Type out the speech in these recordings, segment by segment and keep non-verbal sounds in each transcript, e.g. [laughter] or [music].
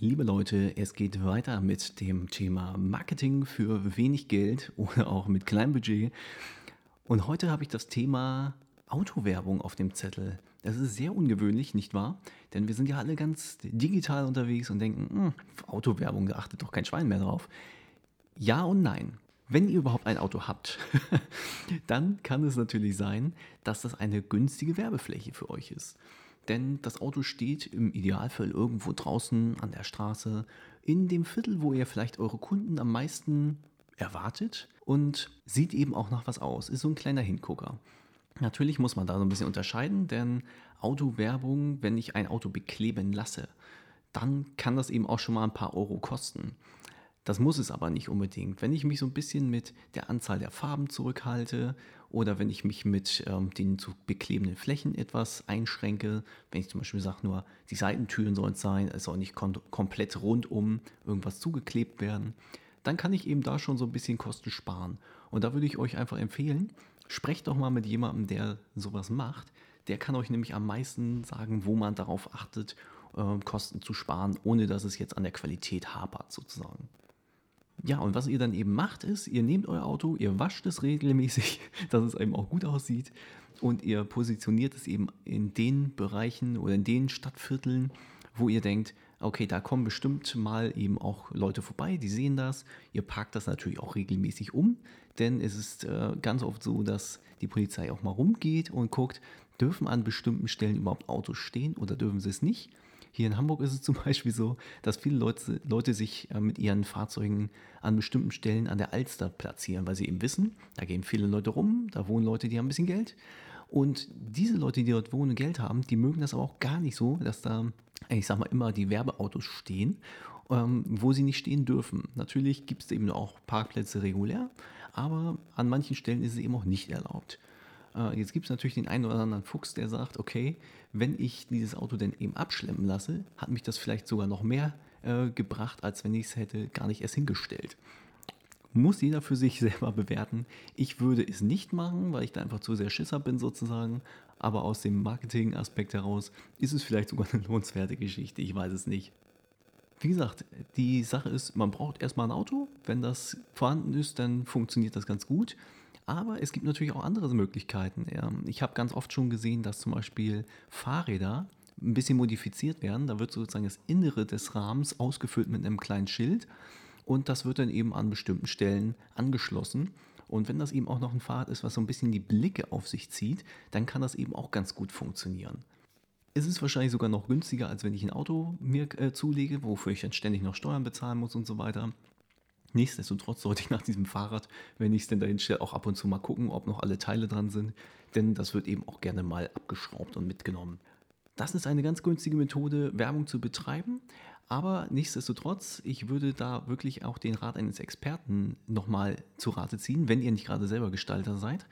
Liebe Leute, es geht weiter mit dem Thema Marketing für wenig Geld [laughs] oder auch mit kleinem Budget. Und heute habe ich das Thema Autowerbung auf dem Zettel. Das ist sehr ungewöhnlich, nicht wahr? Denn wir sind ja alle ganz digital unterwegs und denken, hm, Autowerbung, da achtet doch kein Schwein mehr drauf. Ja und nein. Wenn ihr überhaupt ein Auto habt, [laughs] dann kann es natürlich sein, dass das eine günstige Werbefläche für euch ist. Denn das Auto steht im Idealfall irgendwo draußen an der Straße, in dem Viertel, wo ihr vielleicht eure Kunden am meisten erwartet und sieht eben auch nach was aus, ist so ein kleiner Hingucker. Natürlich muss man da so ein bisschen unterscheiden, denn Autowerbung, wenn ich ein Auto bekleben lasse, dann kann das eben auch schon mal ein paar Euro kosten. Das muss es aber nicht unbedingt. Wenn ich mich so ein bisschen mit der Anzahl der Farben zurückhalte oder wenn ich mich mit ähm, den zu beklebenden Flächen etwas einschränke, wenn ich zum Beispiel sage, nur die Seitentüren sollen es sein, es soll nicht kom komplett rundum irgendwas zugeklebt werden, dann kann ich eben da schon so ein bisschen Kosten sparen. Und da würde ich euch einfach empfehlen, sprecht doch mal mit jemandem, der sowas macht. Der kann euch nämlich am meisten sagen, wo man darauf achtet, äh, Kosten zu sparen, ohne dass es jetzt an der Qualität hapert sozusagen. Ja, und was ihr dann eben macht, ist, ihr nehmt euer Auto, ihr wascht es regelmäßig, [laughs] dass es eben auch gut aussieht und ihr positioniert es eben in den Bereichen oder in den Stadtvierteln, wo ihr denkt, okay, da kommen bestimmt mal eben auch Leute vorbei, die sehen das. Ihr parkt das natürlich auch regelmäßig um, denn es ist äh, ganz oft so, dass die Polizei auch mal rumgeht und guckt, dürfen an bestimmten Stellen überhaupt Autos stehen oder dürfen sie es nicht. Hier in Hamburg ist es zum [laughs] Beispiel so, dass viele Leute, Leute sich äh, mit ihren Fahrzeugen an bestimmten Stellen an der Alster platzieren, weil sie eben wissen, da gehen viele Leute rum, da wohnen Leute, die haben ein bisschen Geld. Und diese Leute, die dort wohnen und Geld haben, die mögen das aber auch gar nicht so, dass da, ich sag mal, immer die Werbeautos stehen, ähm, wo sie nicht stehen dürfen. Natürlich gibt es eben auch Parkplätze regulär, aber an manchen Stellen ist es eben auch nicht erlaubt. Äh, jetzt gibt es natürlich den einen oder anderen Fuchs, der sagt, okay, wenn ich dieses Auto denn eben abschlemmen lasse, hat mich das vielleicht sogar noch mehr äh, gebracht, als wenn ich es hätte gar nicht erst hingestellt. Muss jeder für sich [laughs] selber bewerten. Ich würde es nicht machen, weil ich da einfach zu sehr Schisser bin sozusagen. Aber aus dem Marketing-Aspekt heraus ist es vielleicht sogar [laughs] eine lohnenswerte Geschichte. Ich weiß es nicht. Wie gesagt, die Sache ist, man braucht erstmal ein Auto. Wenn das vorhanden ist, dann funktioniert das ganz gut. Aber es gibt natürlich auch andere Möglichkeiten. Ich habe ganz oft schon gesehen, dass zum Beispiel Fahrräder ein bisschen modifiziert werden. Da wird sozusagen das Innere des Rahmens ausgefüllt mit einem kleinen Schild und das wird dann eben an bestimmten Stellen angeschlossen. Und wenn das eben auch noch ein Fahrrad ist, was so ein bisschen die Blicke auf sich zieht, dann kann das eben auch ganz gut funktionieren. Es ist wahrscheinlich sogar noch günstiger, als wenn ich ein Auto mir äh, zulege, wofür ich dann ständig noch Steuern bezahlen muss und so weiter. Nichtsdestotrotz sollte ich nach diesem Fahrrad, wenn ich es denn dahin stelle, auch ab und zu mal gucken, ob noch alle Teile dran sind, denn das wird eben auch gerne mal abgeschraubt und mitgenommen. Das ist eine ganz günstige Methode, Werbung zu betreiben, aber nichtsdestotrotz, ich würde da wirklich auch den Rat eines Experten nochmal zu Rate ziehen, wenn ihr nicht gerade selber Gestalter seid.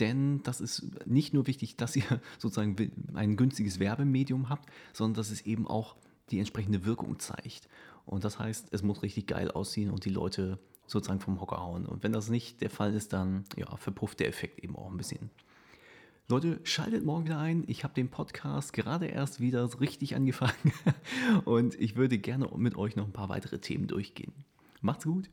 Denn das ist nicht nur wichtig, dass ihr [laughs] sozusagen ein günstiges Werbemedium habt, sondern dass es eben auch die entsprechende Wirkung zeigt. Und das heißt, es muss richtig geil aussehen und die Leute sozusagen vom Hocker hauen. Und wenn das nicht der Fall ist, dann ja, verpufft der Effekt eben auch ein bisschen. Leute, schaltet morgen wieder ein. Ich habe den Podcast gerade erst wieder richtig angefangen [laughs] und ich würde gerne mit euch noch ein paar weitere Themen durchgehen. Macht's gut.